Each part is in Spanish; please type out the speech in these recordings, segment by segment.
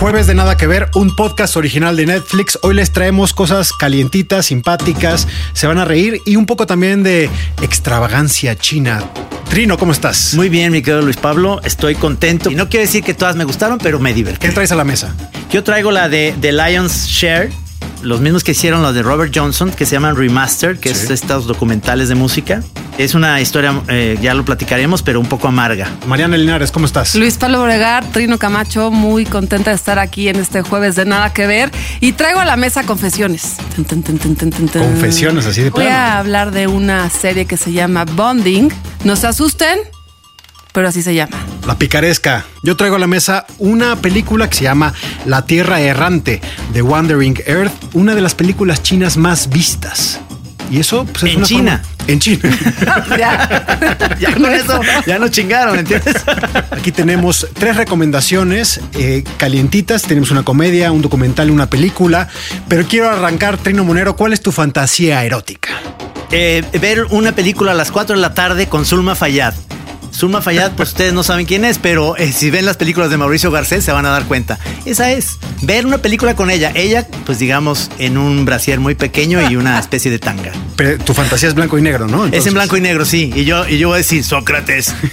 Jueves de Nada que Ver, un podcast original de Netflix. Hoy les traemos cosas calientitas, simpáticas, se van a reír y un poco también de extravagancia china. Trino, ¿cómo estás? Muy bien, mi querido Luis Pablo, estoy contento. Y no quiero decir que todas me gustaron, pero me divertí. ¿Qué traes a la mesa? Yo traigo la de The Lion's Share, los mismos que hicieron los de Robert Johnson, que se llaman Remaster, que Sí. es estos documentales de música. Es una historia, eh, ya lo platicaremos, pero un poco amarga. Mariana Linares, ¿cómo estás? Luis Pablo Bregar, Trino Camacho, muy contenta de estar aquí en este jueves de Nada que Ver. Y traigo a la mesa confesiones. Tun, tun, tun, tun, tun, tun, tun. Confesiones, así de Voy plano. a hablar de una serie que se llama Bonding. No se asusten, pero así se llama. La picaresca. Yo traigo a la mesa una película que se llama La Tierra Errante, The Wandering Earth, una de las películas chinas más vistas. Y eso pues, es En una China. forma- En China. Ya. Ya con eso, ya nos chingaron, ¿entiendes? Aquí tenemos tres recomendaciones eh, calientitas. Tenemos una comedia, un documental y una película. Pero quiero arrancar, Trino Monero, ¿cuál es tu fantasía erótica? Eh, ver una película a las 4 de la tarde con Zulma Fayad. Zulma Fayad, pues ustedes no saben quién es, pero eh, si ven las películas de Mauricio Garcés se van a dar cuenta. Esa es, ver una película con ella. Ella, pues digamos, en un brasier muy pequeño y una especie de tanga. Pero tu fantasía es blanco y negro, ¿no? Es en blanco y negro, sí. Y yo, y yo voy a decir Sócrates.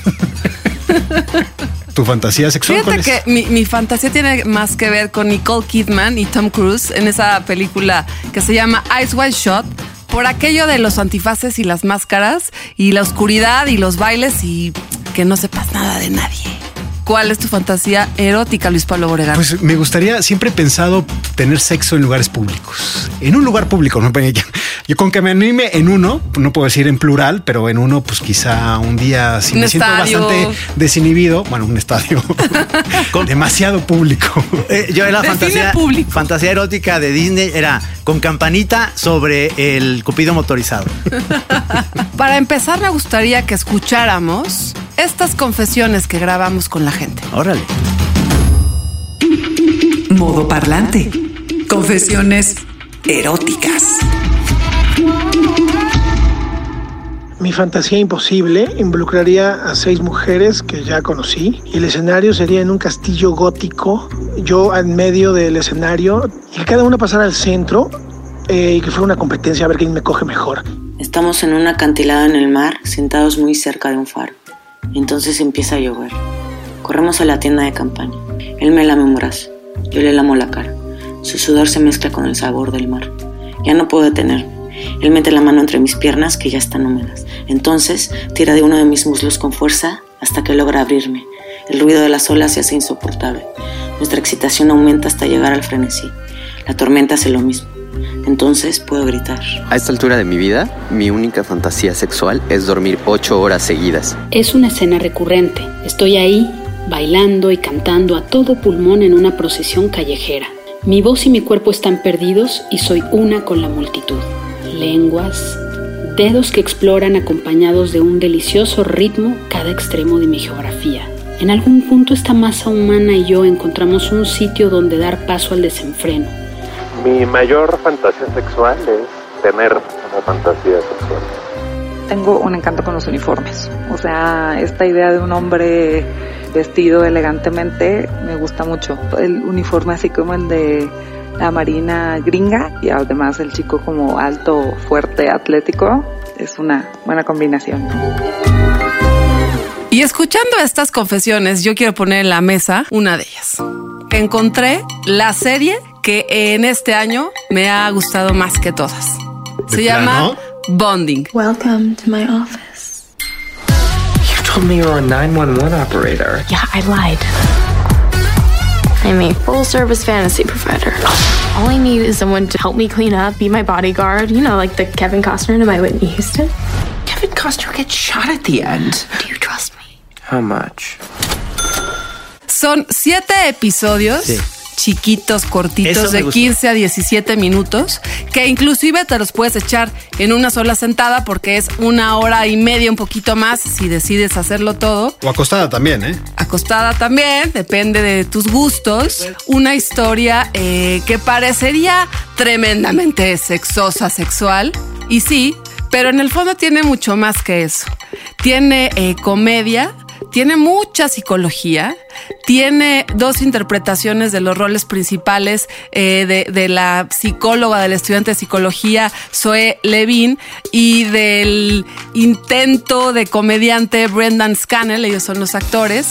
Tu fantasía sexual. Fíjate que mi, mi fantasía tiene más que ver con Nicole Kidman y Tom Cruise en esa película que se llama Ice White Shot. Por aquello de los antifaces y las máscaras y la oscuridad y los bailes y que no sepas nada de nadie. ¿Cuál es tu fantasía erótica, Luis Pablo Boregar? Pues me gustaría, siempre he pensado tener sexo en lugares públicos. En un lugar público, no yo, yo con que me anime en uno, no puedo decir en plural, pero en uno, pues quizá un día si Un me siento bastante desinhibido, bueno, un estadio Con- demasiado público. Eh, yo la Define fantasía, público. fantasía erótica de Disney era con campanita sobre el cupido motorizado. Para empezar, me gustaría que escucháramos estas confesiones que grabamos con la gente. Órale. Modo parlante. Confesiones eróticas. Mi fantasía imposible involucraría a seis mujeres que ya conocí y el escenario sería en un castillo gótico, yo en medio del escenario y que cada una pasara al centro eh, y que fuera una competencia a ver quién me coge mejor. Estamos en un acantilado en el mar, sentados muy cerca de un faro. Entonces empieza a llover. Corremos a la tienda de campaña. Él me lame un brazo. Yo le lamo la cara. Su sudor se mezcla con el sabor del mar. Ya no puedo detenerme. Él mete la mano entre mis piernas que ya están húmedas. Entonces tira de uno de mis muslos con fuerza hasta que logra abrirme. El ruido de las olas se hace insoportable. Nuestra excitación aumenta hasta llegar al frenesí. La tormenta hace lo mismo. Entonces puedo gritar. A esta altura de mi vida, mi única fantasía sexual es dormir ocho horas seguidas. Es una escena recurrente. Estoy ahí, bailando y cantando a todo pulmón en una procesión callejera. Mi voz y mi cuerpo están perdidos y soy una con la multitud. Lenguas, dedos que exploran acompañados de un delicioso ritmo cada extremo de mi geografía. En algún punto esta masa humana y yo encontramos un sitio donde dar paso al desenfreno. Mi mayor fantasía sexual es tener una fantasía sexual. Tengo un encanto con los uniformes. O sea, esta idea de un hombre vestido elegantemente me gusta mucho. El uniforme así como el de la marina gringa y además el chico como alto, fuerte, atlético, es una buena combinación. Y escuchando estas confesiones, yo quiero poner en la mesa una de ellas. Encontré la serie que en este año me ha gustado más que todas. Se ¿De llama? Bonding. Welcome to my office. You told me you were a 911 operator. Yeah, I lied. I'm a full service fantasy provider. All I need is someone to help me clean up, be my bodyguard, you know, like the Kevin Costner to my Whitney Houston. Kevin Costner gets shot at the end. Do you trust me? How much? Son siete episodios. Sí. Chiquitos, cortitos, de gustó. 15 a 17 minutos, que inclusive te los puedes echar en una sola sentada porque es una hora y media, un poquito más, si decides hacerlo todo. O acostada también, ¿eh? Acostada también, depende de tus gustos. Una historia eh, que parecería tremendamente sexosa, sexual. Y sí, pero en el fondo tiene mucho más que eso. Tiene eh, comedia, tiene mucha psicología, tiene dos interpretaciones de los roles principales eh, de, la psicóloga, del estudiante de psicología, Zoe Levin, y del intento de comediante Brendan Scannell, ellos son los actores.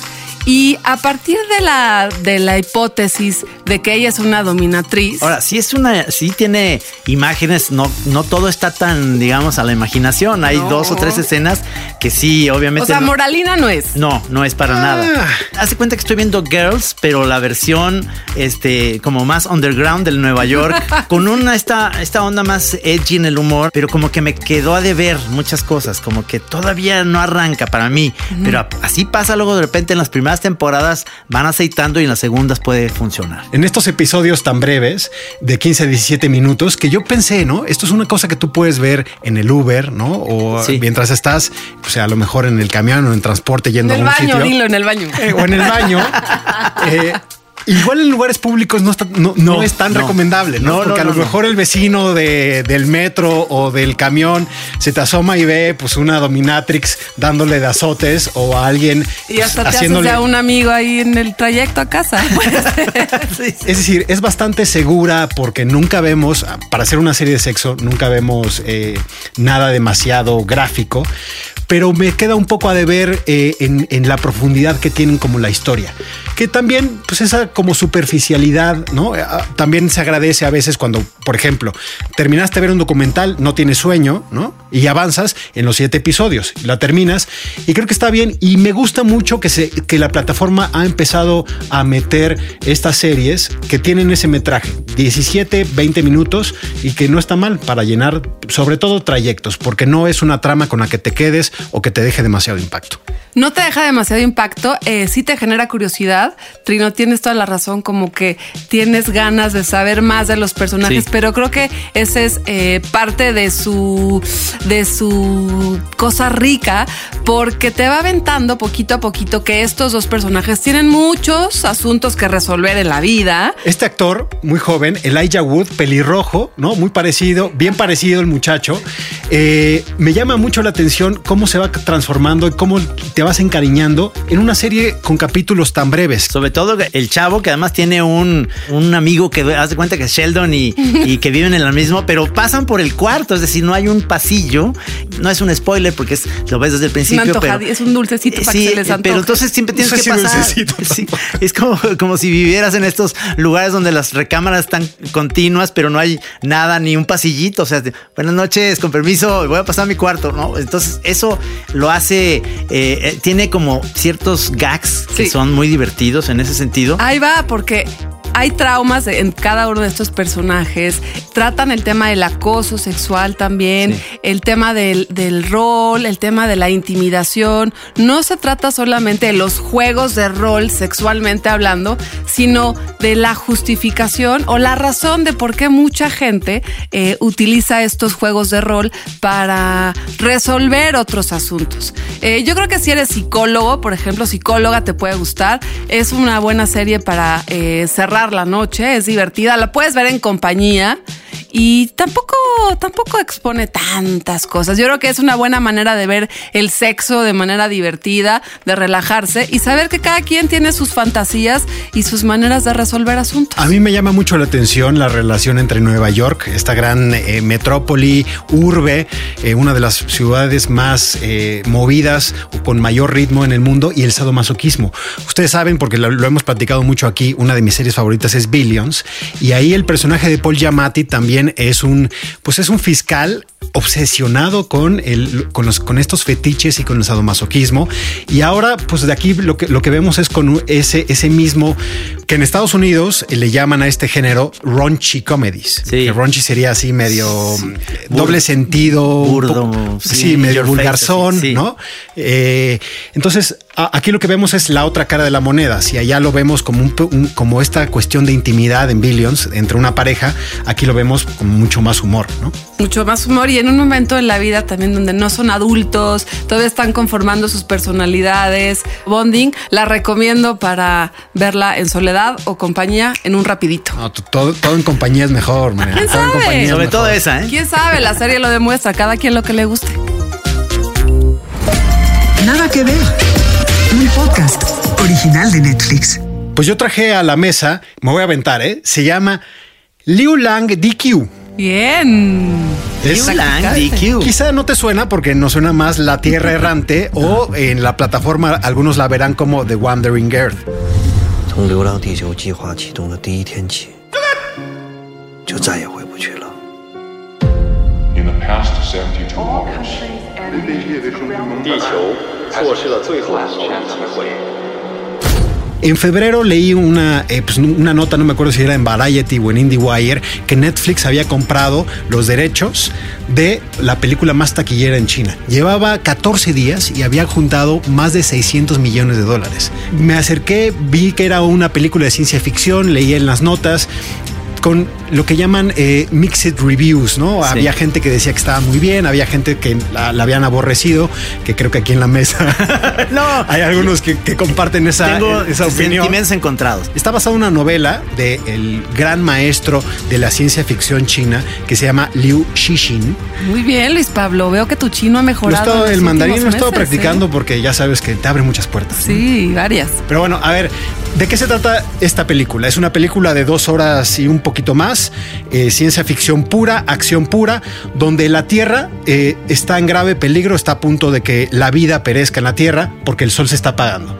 Y a partir de la, de la hipótesis de que ella es una dominatriz, Ahora, sí es una, sí tiene imágenes, no, no todo está tan, digamos, a la imaginación. Hay No. dos o tres escenas que sí, obviamente. o sea, no- moralina no es. No, no es para nada. Hace cuenta que estoy viendo Girls, pero la versión este como más underground del Nueva York, con una esta, esta onda más edgy en el humor, pero como que me quedó a deber muchas cosas, como que todavía no arranca para mí. Pero así pasa luego de repente en las primeras temporadas van aceitando y en las segundas puede funcionar. En estos episodios tan breves, de 15 a 17 minutos, que yo pensé, ¿no? Esto es una cosa que tú puedes ver en el Uber, ¿no? O mientras estás, o sea, a lo mejor en el camión o en transporte En yendo el a un baño, sitio. dilo, en el baño. Eh, o en el baño. Eh, Igual en lugares públicos no, está- no, no No, es tan no. recomendable, ¿no? No, Porque no, a lo mejor el vecino de- del metro o del camión se te asoma y ve pues una dominatrix dándole de azotes o a alguien Y pues, hasta te haciéndole... haces ya un amigo ahí en el trayecto a casa. Es decir, es bastante segura porque nunca vemos, para hacer una serie de sexo, nunca vemos eh, nada demasiado gráfico, pero me queda un poco a deber eh, en, la profundidad que tienen como la historia. Que también, pues esa como superficialidad, ¿no? Eh, ah, También se agradece a veces cuando, por ejemplo, terminaste de ver un documental, no tienes sueño, ¿no? Y avanzas en los siete episodios, la terminas y creo que está bien y me gusta mucho que, se, que la plataforma ha empezado a meter estas series que tienen ese metraje, 17, 20 minutos y que no está mal para llenar sobre todo trayectos, porque no es una trama con la que te quedes o que te deje demasiado impacto. No te deja demasiado impacto, eh, sí te genera curiosidad. Trino, tienes toda la razón, como que tienes ganas de saber más de los personajes, Sí. pero creo que ese es eh, parte de su, de su cosa rica, porque te va aventando poquito a poquito que estos dos personajes tienen muchos asuntos que resolver en la vida. Este actor, muy joven, Elijah Wood, pelirrojo, ¿no? Muy parecido, bien parecido el muchacho. eh, me llama mucho la atención cómo se va transformando y cómo te vas encariñando en una serie con capítulos tan breves. Sobre todo el chavo que además tiene un, un amigo que haz de cuenta que es Sheldon y, y que viven en el mismo, pero pasan por el cuarto, es decir, no hay un pasillo. No es un spoiler porque es- lo ves desde el principio, pero es un dulcecito para Sí, que se les eh, antoje. pero entonces siempre tienes No sé que si pasar. Sí, es como, como si vivieras en estos lugares donde las recámaras están continuas, pero no hay nada, ni un pasillito. O sea, buenas noches, con permiso, voy a pasar a mi cuarto, ¿no? Entonces, eso lo hace, eh, eh, tiene como ciertos gags que son muy divertidos en ese sentido. Ahí va, porque hay traumas en cada uno de estos personajes. Tratan el tema del acoso sexual también, el tema del, del rol, el tema de la intimidación. No se trata solamente de los juegos de rol sexualmente hablando, sino de la justificación o la razón de por qué mucha gente eh, utiliza estos juegos de rol para resolver otros asuntos. Eh, yo creo que si eres psicólogo, por ejemplo, psicóloga, te puede gustar. Es una buena serie para eh, cerrar la noche, es divertida, la puedes ver en compañía. Y tampoco, tampoco expone tantas cosas. Yo creo que es una buena manera de ver el sexo de manera divertida, de relajarse y saber que cada quien tiene sus fantasías y sus maneras de resolver asuntos. A mí me llama mucho la atención la relación entre Nueva York, esta gran eh, metrópoli, urbe, eh, una de las ciudades más eh, movidas o con mayor ritmo en el mundo, y el sadomasoquismo. Ustedes saben, porque lo, lo hemos platicado mucho aquí, una de mis series favoritas es Billions, y ahí el personaje de Paul Giamatti también es un, pues es un fiscal obsesionado con, el, con, los, con estos fetiches y con el sadomasoquismo. Y ahora, pues de aquí lo que, lo que vemos es con ese, ese mismo que en Estados Unidos le llaman a este género raunchy comedies. Que raunchy sería así medio mm, doble sentido, Burdo, poco- sí, sí, medio vulgarzón, sí. ¿no? Eh, entonces, aquí lo que vemos es la otra cara de la moneda. Si allá lo vemos como, un, un- como esta cuestión de intimidad en Billions entre una pareja, aquí lo vemos con mucho más humor, ¿no? mucho más humor y en un momento en la vida también donde no son adultos, todavía están conformando sus personalidades. Bonding, la recomiendo para verla en soledad o compañía en un rapidito. No, todo, todo en compañía es mejor, man. ¿Quién Todo en sabe? es Sobre mejor. todo esa, ¿eh? ¿Quién sabe? La serie lo demuestra, cada quien lo que le guste. Nada que ver. Un podcast original de Netflix. Pues yo traje a la mesa, me voy a aventar, ¿eh? Se llama Liu Lang DQ. Bien. Es- Liu Lang DQ. Quizá no te suena porque no suena más La Tierra Errante o en la plataforma algunos la verán como The Wandering Earth. 从流浪地球计划启动的第一天起，就再也回不去了。In the past 72 hours, 地球错失了最后一次机会。En febrero leí una, eh, pues, una nota, no me acuerdo si era en Variety o en IndieWire, que Netflix había comprado los derechos de la película más taquillera en China. Llevaba 14 días y había juntado más de 600 millones de dólares. Me acerqué, vi que era una película de ciencia ficción, leí en las notas con lo que llaman eh, mixed reviews, ¿no? Sí. Había gente que decía que estaba muy bien, había gente que la, la habían aborrecido, que creo que aquí en la mesa No. hay algunos que, que comparten esa, Tengo esa opinión. sentimientos encontrados. Está basada en una novela del gran maestro de la ciencia ficción china que se llama Liu Xixin. Muy bien, Luis Pablo. Veo que tu chino ha Lo he mejorado. estado- en los el mandarín lo he estado meses, practicando ¿eh? porque ya sabes que te abre muchas puertas. ¿no? Sí, varias. Pero bueno, a ver, ¿de qué se trata esta película? Es una película de dos horas y un poquito más, eh, ciencia ficción pura, acción pura, donde la Tierra eh, está en grave peligro, está a punto de que la vida perezca en la Tierra porque el Sol se está apagando.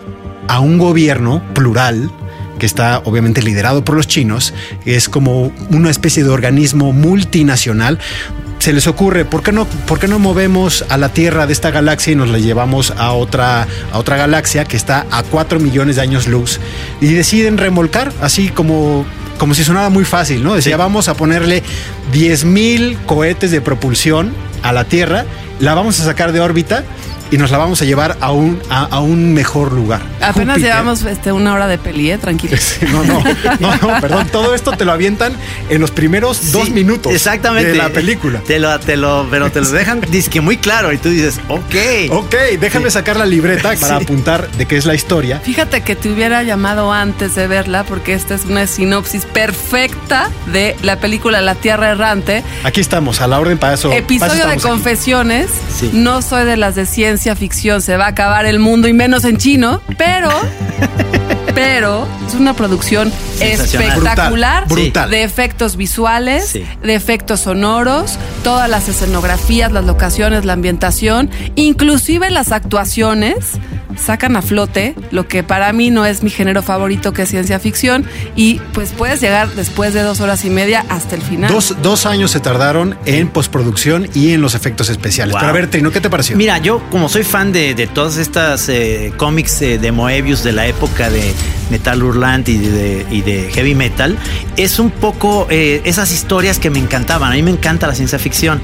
A un gobierno plural que está obviamente liderado por los chinos, es como una especie de organismo multinacional. Se les ocurre, ¿por qué no, por qué no movemos a la Tierra de esta galaxia y nos la llevamos a otra, a otra galaxia que está a 4 millones de años luz? Y deciden remolcar, así como, como si sonara muy fácil, ¿no? Decía, vamos a ponerle 10 mil cohetes de propulsión a la Tierra, la vamos a sacar de órbita y nos la vamos a llevar a un, a, a un mejor lugar. Apenas Júpiter. llevamos este, una hora de peli, ¿eh? tranquilo. Sí, No, no, no, no, perdón. Todo esto te lo avientan en los primeros dos minutos Exactamente. de la película. Te lo, te lo, pero te lo dejan que muy claro y tú dices, ok. Ok, déjame sacar la libreta para Sí. apuntar de qué es la historia. Fíjate que te hubiera llamado antes de verla porque esta es una sinopsis perfecta de la película La Tierra Errante. Aquí estamos, a la orden para eso. para eso Episodio de confesiones. Sí. No soy de las de ciencia ficción, se va a acabar el mundo y menos en chino, pero pero es una producción espectacular Brutal, brutal. de efectos visuales, Sí. de efectos sonoros, todas las escenografías, las locaciones, la ambientación, inclusive las actuaciones sacan a flote lo que para mí no es mi género favorito que es ciencia ficción y pues puedes llegar después de dos horas y media hasta el final. Dos, dos años se tardaron en postproducción y en los efectos especiales. Wow. Pero a ver, Trino, ¿qué te pareció? Mira, yo como soy fan de, de todas estas eh, cómics eh, de Moebius de la época de Metal Hurlant y de, y de Heavy Metal, es un poco eh, esas historias que me encantaban. A mí me encanta la ciencia ficción.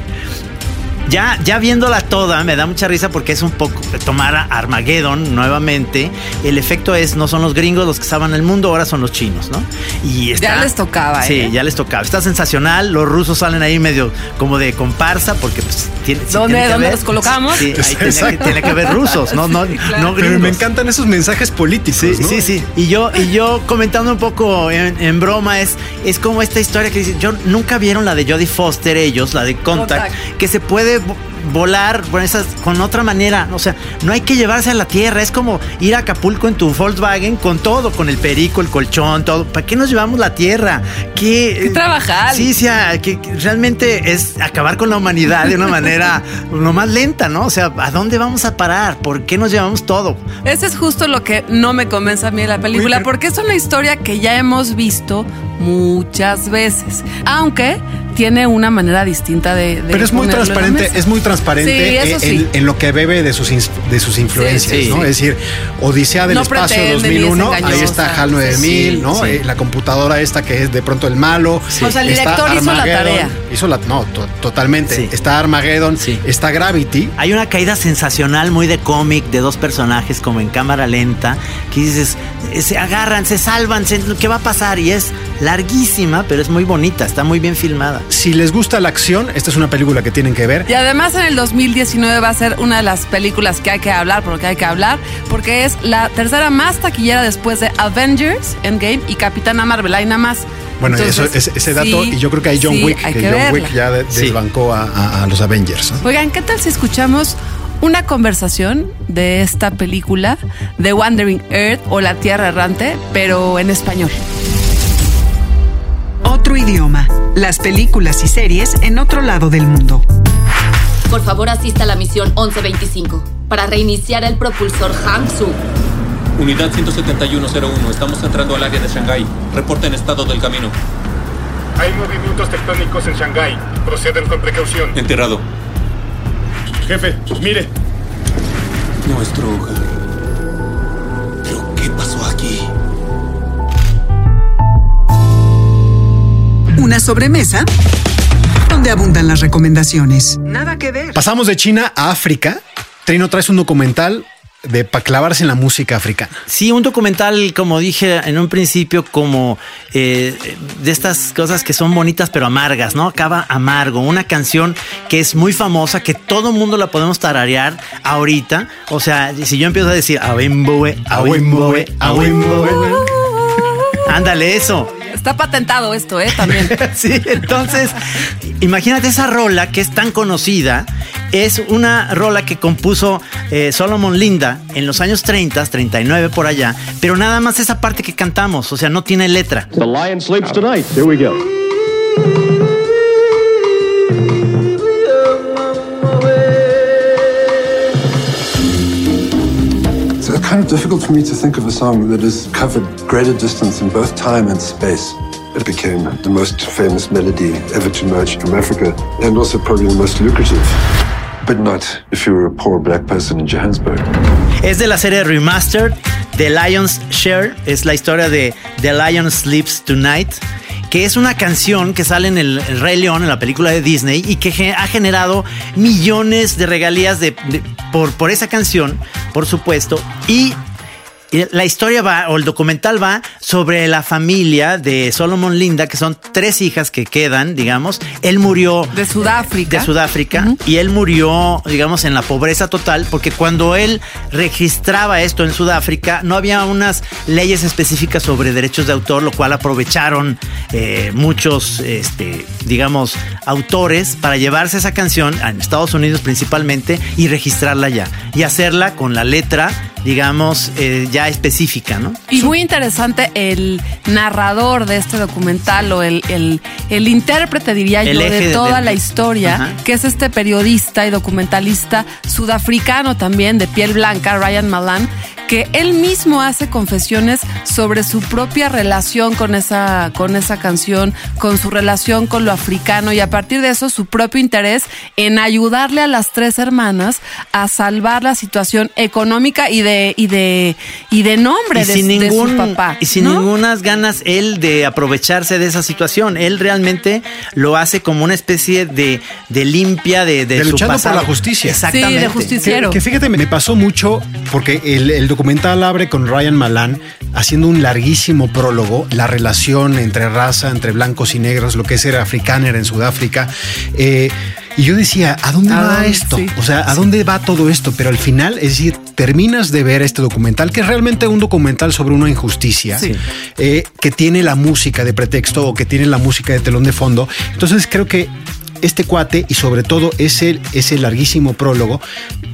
Ya, ya viéndola toda, me da mucha risa porque es un poco tomar a Armageddon nuevamente. El efecto es, no son los gringos los que estaban en el mundo, ahora son los chinos, ¿no? Y está, Ya les tocaba, Sí, ¿eh? ya les tocaba. Está sensacional. Los rusos salen ahí medio como de comparsa porque pues tiene, sí ¿Dónde- tiene que dónde los colocamos? Sí, ahí tiene que, Exacto. tiene que haber rusos, no, no, claro. no Pero me encantan esos mensajes políticos. Sí, ¿no? sí, sí. Y yo, y yo comentando un poco en, en broma, es, es como esta historia que dicen, yo nunca vieron la de Jodie Foster, ellos, la de Contact, Contact. que se puede vo- volar con, esas, con otra manera. O sea, no hay que llevarse a la tierra. Es como ir a Acapulco en tu Volkswagen con todo, con el perico, el colchón, todo. ¿Para qué nos llevamos la tierra? ¿Qué, Qué trabajar. Sí, sí, ah, que, realmente es acabar con la humanidad de una manera lo más lenta, ¿no? O sea, ¿a dónde vamos a parar? ¿Por qué nos llevamos todo? Ese es justo lo que no me convence a mí de la película, pero- porque es una historia que ya hemos visto muchas veces. Aunque tiene una manera distinta de. de Pero es muy transparente, es muy transparente Sí, en, sí. en lo que bebe de sus, de sus influencias, Sí, sí. ¿no? Es decir, Odisea del No Espacio pretende ni es 2001, ahí está HAL 9000, Sí, ¿no? sí. Eh, la computadora esta que es de pronto el malo. O sea, el Está director hizo la Armageddon, tarea. Hizo la, no, to- totalmente. Sí. Está Armageddon, Sí. está Gravity. Hay una caída sensacional muy de cómic de dos personajes como en cámara lenta que dices, se agarran, se salvan, se- ¿qué va a pasar? Y es larguísima, pero es muy bonita, está muy bien filmada. Si les gusta la acción, esta es una película que tienen que ver. Y además en el 2019 va a ser una de las películas que hay que hablar, por lo que hay que hablar, porque es la tercera más taquillera después de Avengers, Endgame y Capitana Marvel. Hay nada más. Bueno, Entonces, eso, ese, ese dato, sí, y yo creo que hay John sí, Wick, hay que, que John verla. Wick ya Sí. desbancó a, a- a los Avengers. ¿no? Oigan, ¿qué tal si escuchamos una conversación de esta película de Wandering Earth o La Tierra Errante, pero en español? Otro idioma. Las películas y series en otro lado del mundo. Por favor, asista a la misión 1125 para reiniciar el propulsor Hangsu. Unidad 17101, estamos entrando al área de Shanghái. Reporten estado del camino. Hay movimientos tectónicos en Shanghái. Proceden con precaución. Enterrado. Jefe, mire. Nuestro hogar. Una sobremesa donde abundan las recomendaciones. Nada que ver. Pasamos de China a África. Trino, traes un documental de para clavarse en la música africana. Sí, un documental, como dije en un principio, como eh, de estas cosas que son bonitas pero amargas, ¿no? Acaba amargo, una canción que es muy famosa, que todo mundo la podemos tararear ahorita. O sea, si yo empiezo a decir, Awemboe, Awemboe, Awemboe. Ándale, eso. Está patentado esto, ¿eh? También. Sí, entonces, imagínate esa rola que es tan conocida. Es una rola que compuso eh, Solomon Linda en los años 30, 39 por allá, pero nada más esa parte que cantamos, o sea, no tiene letra. The lion sleeps tonight. Here we go. Kind of difficult for me to think of a song that has covered greater distance in both time and space. It became the most famous melody ever to emerge from Africa and also probably the most lucrative. But not if you were a poor black person in Johannesburg. Es de la serie Remastered, The Lion's Share, es la historia de The Lion Sleeps Tonight, que es una canción que sale en el, Rey León, en la película de Disney, y que ha generado millones de regalías de- por, por esa canción, por supuesto, y la historia va, o el documental va sobre la familia de Solomon Linda, que son tres hijas que quedan, digamos. Él murió De Sudáfrica. de Sudáfrica y él murió, digamos, en la pobreza total, porque cuando él registraba esto en Sudáfrica, no había unas leyes específicas sobre derechos de autor, lo cual aprovecharon eh, muchos, este, digamos, autores para llevarse esa canción en Estados Unidos principalmente y registrarla ya y hacerla con la letra, digamos, eh, ya específica, ¿no? Y muy interesante el narrador de este documental o el, el, el intérprete, diría El yo, de de- toda de- la historia, Ajá. que es este periodista y documentalista sudafricano también, de piel blanca, Ryan Malan, que él mismo hace confesiones sobre su propia relación con esa, con esa canción, con su relación con lo africano y a partir de eso su propio interés en ayudarle a las tres hermanas a salvar la situación económica y de, y de, y de nombre y de, sin de ningún su papá. y sin ¿no? ningunas ganas él de aprovecharse de esa situación él realmente lo hace como una especie de, de limpia de, de, De su luchando por pasado. la justicia. exactamente Que, que fíjate, me pasó mucho porque el, el documental abre con Ryan Malan haciendo un larguísimo prólogo, la relación entre raza, entre blancos y negros, lo que es ser africáner en Sudáfrica. Eh, y yo decía, ¿a dónde ¿A va esto? Sí. O sea, ¿a dónde va todo esto? Pero al final, es decir, terminas de ver este documental, que es realmente un documental sobre una injusticia, Sí. eh, que tiene la música de pretexto o que tiene la música de telón de fondo. Entonces creo que este cuate y sobre todo ese, ese larguísimo prólogo,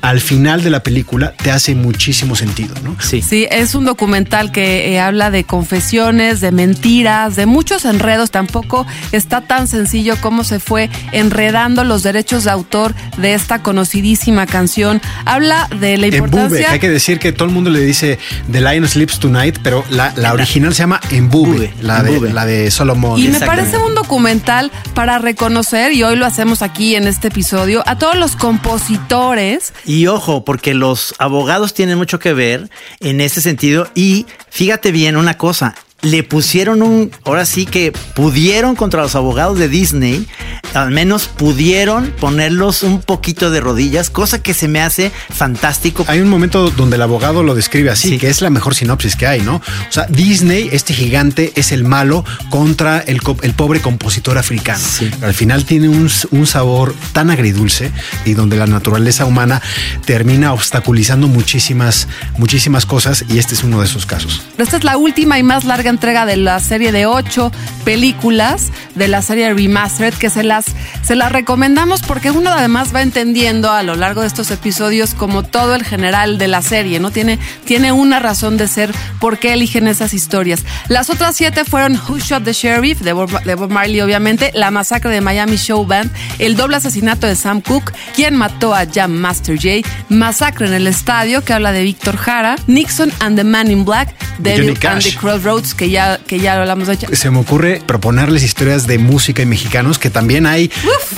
al final de la película te hace muchísimo sentido, ¿no? Sí. Sí, es un documental que eh, habla de confesiones, de mentiras, de muchos enredos. Tampoco está tan sencillo como se fue enredando los derechos de autor de esta conocidísima canción. Habla de la En Bube, importancia. hay que decir que todo el mundo le dice The Lion Sleeps Tonight, pero la, la original se llama En Bube, la, de, la de Solomon. Y me parece un documental para reconocer, y hoy lo hacemos aquí en este episodio, a todos los compositores. Y ojo, porque los abogados tienen mucho que ver en ese sentido. Y fíjate bien una cosa. Le pusieron un, ahora sí que pudieron contra los abogados de Disney, al menos pudieron ponerlos un poquito de rodillas, cosa que se me hace fantástico. Hay un momento donde el abogado lo describe así, que es la mejor sinopsis que hay, ¿no? O sea, Disney, este gigante, es el malo contra el, co- el pobre compositor africano. Pero al final tiene un, un sabor tan agridulce y donde la naturaleza humana termina obstaculizando muchísimas, muchísimas cosas y este es uno de esos casos. Esta es la última y más larga entrega de la serie de ocho películas de la serie Remastered que se las, se las recomendamos porque uno además va entendiendo a lo largo de estos episodios como todo el general de la serie, ¿no? Tiene, tiene una razón de ser por qué eligen esas historias. Las otras siete fueron Who Shot the Sheriff de Bob, de Bob Marley, obviamente, La Masacre de Miami Show Band, El Doble Asesinato de Sam Cooke, Quién Mató a Jam Master Jay, Masacre en el Estadio, que habla de Víctor Jara, Nixon and the Man in Black, Devil Johnny and Cash. the Crossroads, que ya, que ya lo hablamos de hecho. Se me ocurre proponerles historias de música y mexicanos, que también hay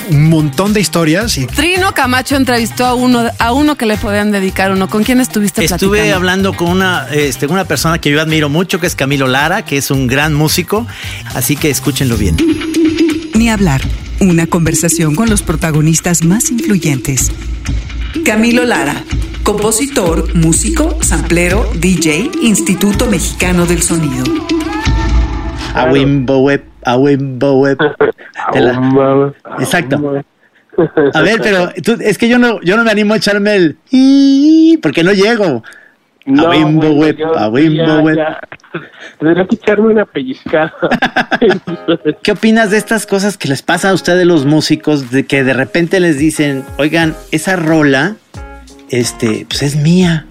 un montón de historias y Trino Camacho entrevistó a uno, a uno que le podían dedicar uno. ¿Con quién estuviste Estuve platicando? hablando con una, este, una persona que yo admiro mucho, que es Camilo Lara, que es un gran músico, así que escúchenlo bien. Ni hablar. Una conversación con los protagonistas más influyentes. Camilo Lara, compositor, músico, samplero, DJ, Instituto Mexicano del Sonido. Awimbowe, Awimbowe. Te la- Exacto. A ver, pero tú- es que yo no, yo no me animo a echarme el porque no llego. No, bueno, yo- Awimbowe. ya, ya. Tendría que echarme una pellizcada. ¿Qué opinas de estas cosas que les pasa a ustedes los músicos de que de repente les dicen, oigan, esa rola, este, pues es mía,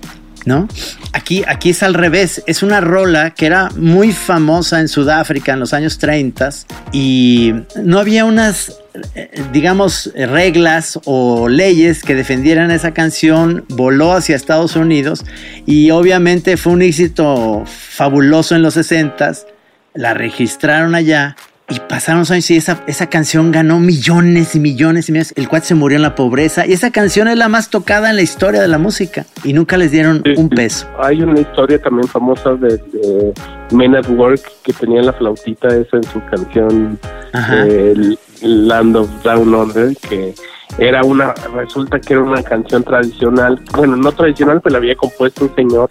¿no? Aquí, aquí es al revés, es una rola que era muy famosa en Sudáfrica en los años 30 y no había unas, eh, digamos, reglas o leyes que defendieran esa canción, voló hacia Estados Unidos y obviamente fue un éxito fabuloso en los 60s la registraron allá y pasaron los años y esa, esa canción ganó millones y millones y millones. El cuate se murió en la pobreza y esa canción es la más tocada en la historia de la música y nunca les dieron un peso. Hay una historia también famosa de, de Men at Work que tenía la flautita esa en su canción eh, Land of Down Under que era una resulta que era una canción tradicional bueno no tradicional pero la había compuesto un señor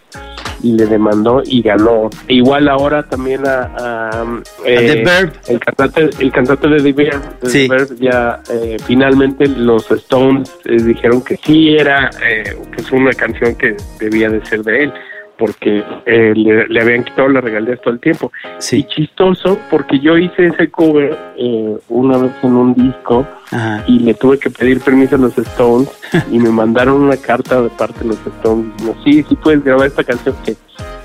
y le demandó y ganó igual ahora también a, a, eh, The Verb. el cantante el cantante de The de Sí. The Verb, ya eh, finalmente los Stones eh, dijeron que sí era eh, pues una canción que debía de ser de él porque eh, le, le habían quitado las regalías todo el tiempo y chistoso porque yo hice ese cover eh, una vez en un disco Ajá. y le tuve que pedir permiso a los Stones y me mandaron una carta de parte de los Stones diciendo sí sí puedes grabar esta canción que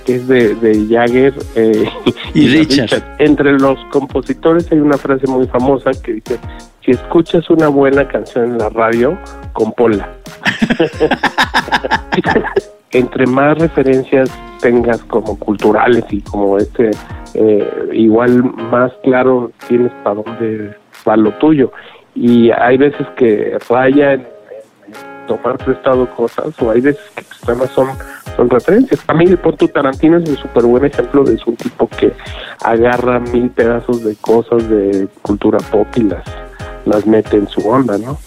que es de, de Jagger eh, Y Richard. Entre los compositores hay una frase muy famosa que dice, si escuchas una buena canción en la radio, compónla. Entre más referencias tengas como culturales y como este, eh, igual más claro tienes para dónde va lo tuyo. Y hay veces que raya en, en tomar prestado cosas o hay veces que tus temas son, son referencias. A mí, por tu Tarantino es un súper buen ejemplo de un tipo que agarra mil pedazos de cosas de cultura pop y las, las mete en su onda, ¿no?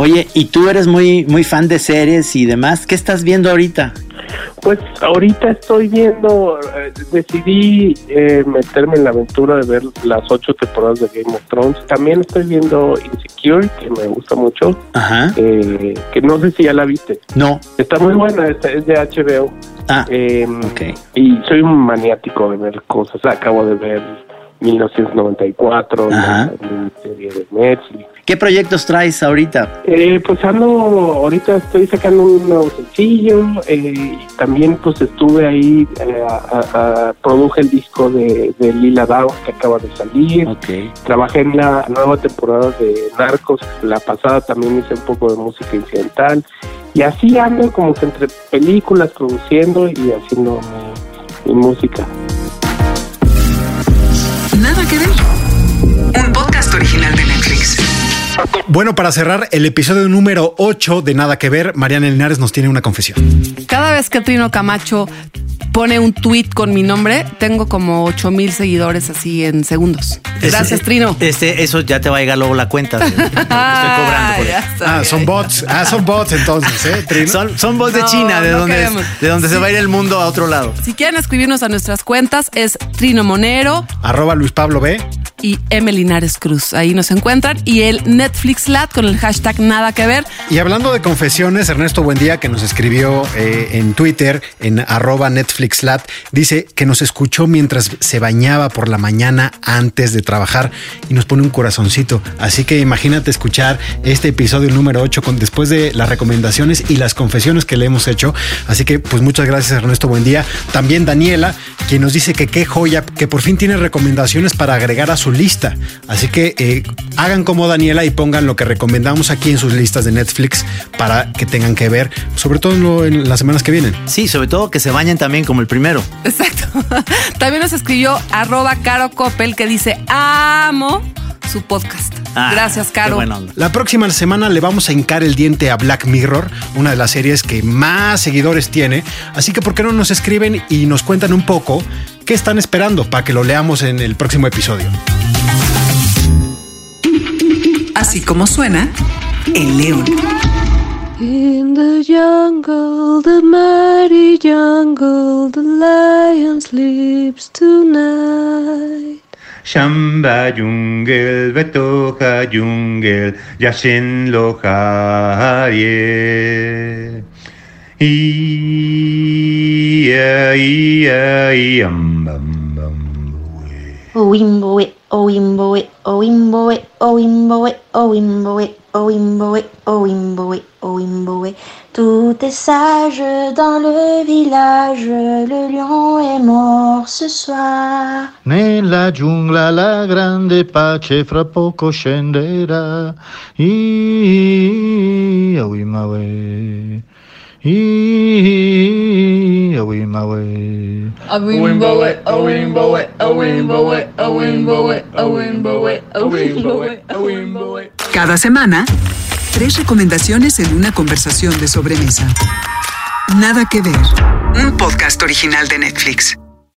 Oye, y tú eres muy, muy fan de series y demás. ¿Qué estás viendo ahorita? Pues ahorita estoy viendo, eh, decidí eh, meterme en la aventura de ver las ocho temporadas de Game of Thrones. También estoy viendo Insecure, que me gusta mucho, Ajá. eh, que no sé si ya la viste. No. Está muy buena, es, de HBO. Ah, Eh, Y soy un maniático de ver cosas. Acabo de ver 1994, la, la serie de Netflix. ¿Qué proyectos traes ahorita? Eh, pues ando, ahorita estoy sacando un nuevo sencillo, eh, y también pues estuve ahí, eh, a- a- produje el disco de, de Lila Dao que acaba de salir, trabajé en la nueva temporada de Narcos, la pasada también hice un poco de música incidental, y así ando como que entre películas produciendo y haciendo mi, mi música. Nada que ver. Bueno, para cerrar el episodio número 8 de Nada que ver, Mariana Linares nos tiene una confesión. Cada vez que Trino Camacho pone un tweet con mi nombre, tengo como 8 mil seguidores así en segundos. Gracias, Este- Trino. Este, eso ya te va a llegar luego la cuenta. de- Estoy cobrando por eso. Ah, son bots. Ah, son bots entonces, ¿eh? Trino? Son, son bots de China, de no donde, queremos. de donde se va a ir el mundo a otro lado. Si quieren escribirnos a nuestras cuentas, es Trino Monero Arroba Luis Pablo B. y M. Linares Cruz. Ahí nos encuentran. Y el Netflix Lat con el hashtag Nada que ver. Y hablando de confesiones, Ernesto Buendía, que nos escribió eh, en Twitter, en arroba NetflixLat, dice que nos escuchó mientras se bañaba por la mañana antes de trabajar y nos pone un corazoncito. Así que imagínate escuchar este episodio número 8 con, después de las recomendaciones y las confesiones que le hemos hecho. Así que pues muchas gracias Ernesto Buendía. También Daniela, quien nos dice que qué joya, que por fin tiene recomendaciones para agregar a su lista. Así que eh, hagan como Daniela y pongan lo que recomendamos aquí en sus listas de Netflix para que tengan que ver, sobre todo en, lo- en las semanas que vienen. Sí, sobre todo que se bañen también como el primero. Exacto. También nos escribió arroba Caro Coppel que dice amo su podcast. Ah, Gracias, Caro. La próxima semana le vamos a hincar el diente a Black Mirror, una de las series que más seguidores tiene. Así que, ¿por qué no nos escriben y nos cuentan un poco qué están esperando para que lo leamos en el próximo episodio? Así como suena, El León. In the jungle, the mighty jungle, the lion sleeps tonight. Shamba Jungel, Betoja Jungel, Yashin Lohaye. Ia, ia, iam, bam, bam. Owimboe, owimboe, owimboe, owimboe, owimboe, owimboe, owimboe, owimboe. Tout est sage dans le village, le lion est mort ce soir. Nella giungla la grande pace fra poco scenderà. Cada semana, tres recomendaciones en una conversación de sobremesa. Nada que ver. Un podcast original de Netflix.